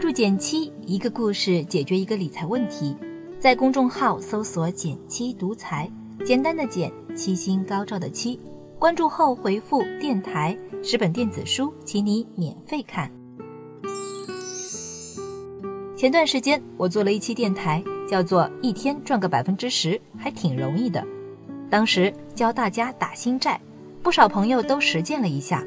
关注减七，一个故事解决一个理财问题。在公众号搜索“减七独裁，简单的减，七星高照的七。关注后回复“电台”，十本电子书，请你免费看。前段时间我做了一期电台，叫做“一天赚个百分之十”，还挺容易的。当时教大家打新债，不少朋友都实践了一下。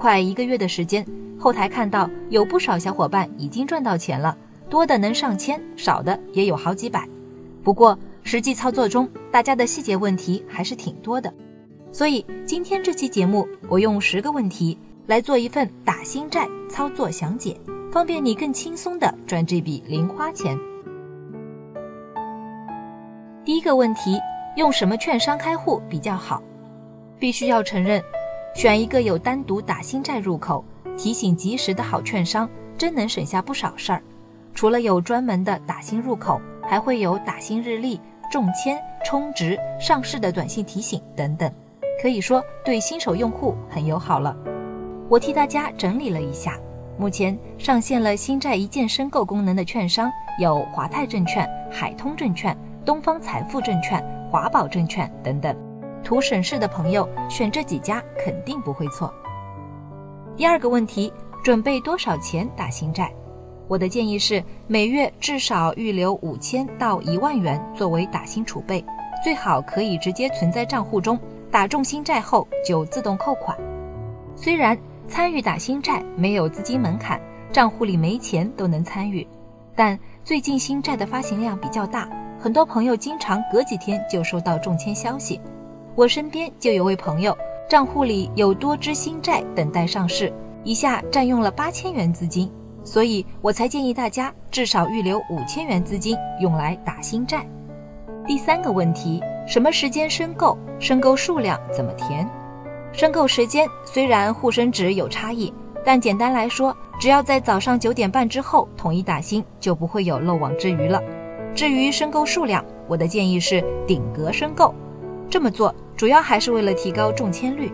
快一个月的时间，后台看到有不少小伙伴已经赚到钱了，多的能上千，少的也有好几百。不过实际操作中，大家的细节问题还是挺多的。所以今天这期节目，我用十个问题来做一份打新债操作详解，方便你更轻松的赚这笔零花钱。第一个问题，用什么券商开户比较好？必须要承认。选一个有单独打新债入口、提醒及时的好券商，真能省下不少事儿。除了有专门的打新入口，还会有打新日历、中签、充值、上市的短信提醒等等，可以说对新手用户很友好了。我替大家整理了一下，目前上线了新债一键申购功能的券商有华泰证券、海通证券、东方财富证券、华宝证券等等。图省事的朋友选这几家肯定不会错。第二个问题，准备多少钱打新债？我的建议是每月至少预留五千到一万元作为打新储备，最好可以直接存在账户中，打中新债后就自动扣款。虽然参与打新债没有资金门槛，账户里没钱都能参与，但最近新债的发行量比较大，很多朋友经常隔几天就收到中签消息。我身边就有位朋友，账户里有多只新债等待上市，一下占用了八千元资金，所以我才建议大家至少预留五千元资金用来打新债。第三个问题，什么时间申购？申购数量怎么填？申购时间虽然沪深指有差异，但简单来说，只要在早上九点半之后统一打新，就不会有漏网之鱼了。至于申购数量，我的建议是顶格申购。这么做主要还是为了提高中签率。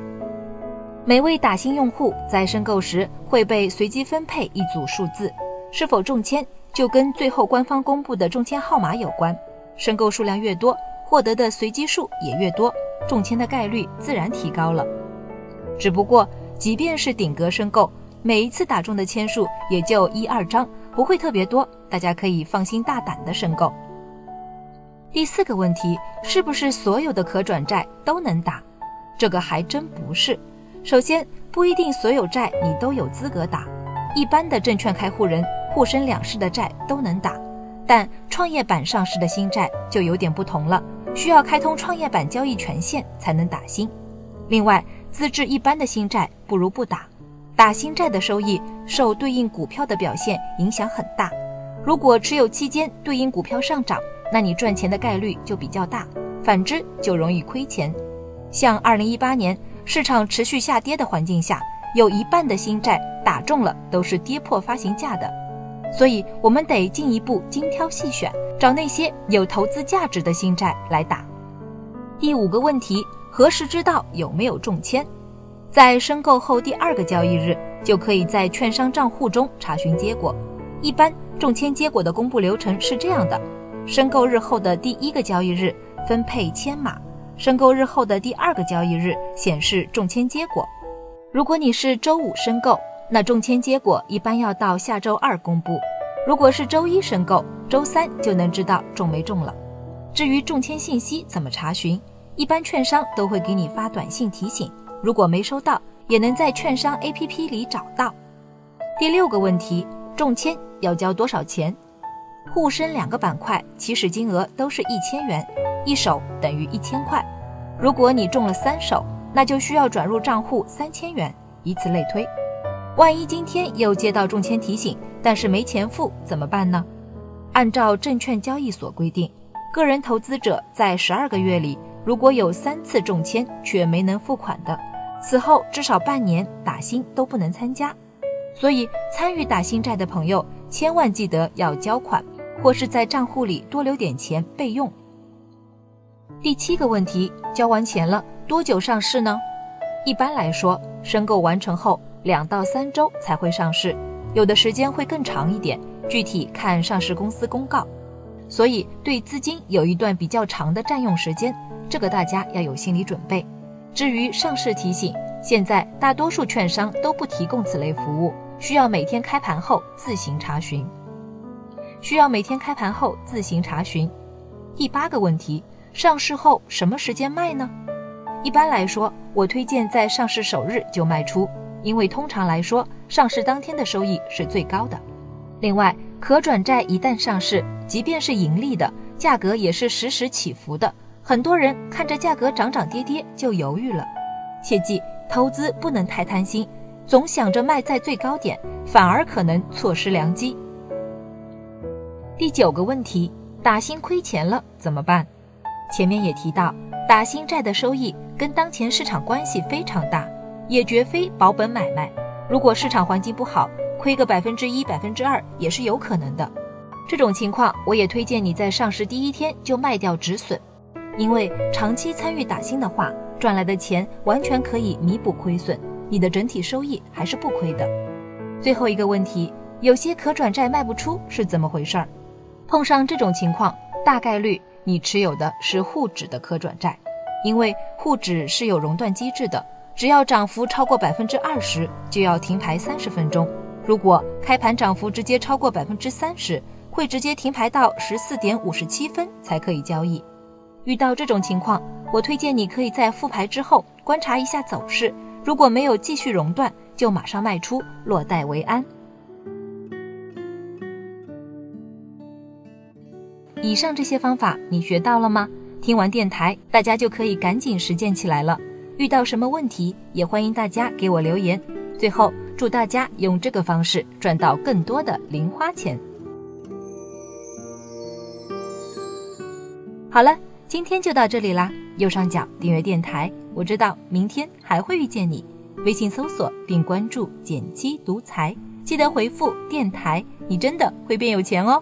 每位打新用户在申购时会被随机分配一组数字，是否中签就跟最后官方公布的中签号码有关。申购数量越多，获得的随机数也越多，中签的概率自然提高了。只不过，即便是顶格申购，每一次打中的签数也就一二张，不会特别多，大家可以放心大胆的申购。第四个问题，是不是所有的可转债都能打？这个还真不是。首先，不一定所有债你都有资格打。一般的证券开户人，沪深两市的债都能打，但创业板上市的新债就有点不同了，需要开通创业板交易权限才能打新。另外，资质一般的新债不如不打。打新债的收益受对应股票的表现影响很大，如果持有期间对应股票上涨。那你赚钱的概率就比较大，反之就容易亏钱。像二零一八年市场持续下跌的环境下，有一半的新债打中了都是跌破发行价的，所以我们得进一步精挑细选，找那些有投资价值的新债来打。第五个问题，何时知道有没有中签？在申购后第二个交易日，就可以在券商账户中查询结果。一般中签结果的公布流程是这样的。申购日后的第一个交易日分配签码，申购日后的第二个交易日显示中签结果。如果你是周五申购，那中签结果一般要到下周二公布；如果是周一申购，周三就能知道中没中了。至于中签信息怎么查询，一般券商都会给你发短信提醒，如果没收到，也能在券商 APP 里找到。第六个问题，中签要交多少钱？沪深两个板块起始金额都是一千元，一手等于一千块。如果你中了三手，那就需要转入账户三千元，以此类推。万一今天又接到中签提醒，但是没钱付怎么办呢？按照证券交易所规定，个人投资者在十二个月里如果有三次中签却没能付款的，此后至少半年打新都不能参加。所以参与打新债的朋友，千万记得要交款。或是在账户里多留点钱备用。第七个问题，交完钱了多久上市呢？一般来说，申购完成后两到三周才会上市，有的时间会更长一点，具体看上市公司公告。所以对资金有一段比较长的占用时间，这个大家要有心理准备。至于上市提醒，现在大多数券商都不提供此类服务，需要每天开盘后自行查询。需要每天开盘后自行查询。第八个问题：上市后什么时间卖呢？一般来说，我推荐在上市首日就卖出，因为通常来说，上市当天的收益是最高的。另外，可转债一旦上市，即便是盈利的，价格也是时时起伏的。很多人看着价格涨涨跌跌就犹豫了，切记投资不能太贪心，总想着卖在最高点，反而可能错失良机。第九个问题，打新亏钱了怎么办？前面也提到，打新债的收益跟当前市场关系非常大，也绝非保本买卖。如果市场环境不好，亏个百分之一、百分之二也是有可能的。这种情况，我也推荐你在上市第一天就卖掉止损。因为长期参与打新的话，赚来的钱完全可以弥补亏损，你的整体收益还是不亏的。最后一个问题，有些可转债卖不出是怎么回事儿？碰上这种情况，大概率你持有的是沪指的可转债，因为沪指是有熔断机制的，只要涨幅超过百分之二十，就要停牌三十分钟。如果开盘涨幅直接超过百分之三十，会直接停牌到十四点五十七分才可以交易。遇到这种情况，我推荐你可以在复牌之后观察一下走势，如果没有继续熔断，就马上卖出，落袋为安。以上这些方法你学到了吗？听完电台，大家就可以赶紧实践起来了。遇到什么问题，也欢迎大家给我留言。最后，祝大家用这个方式赚到更多的零花钱。好了。今天就到这里啦，右上角订阅电台，我知道明天还会遇见你。微信搜索并关注“减七独裁，记得回复“电台”，你真的会变有钱哦。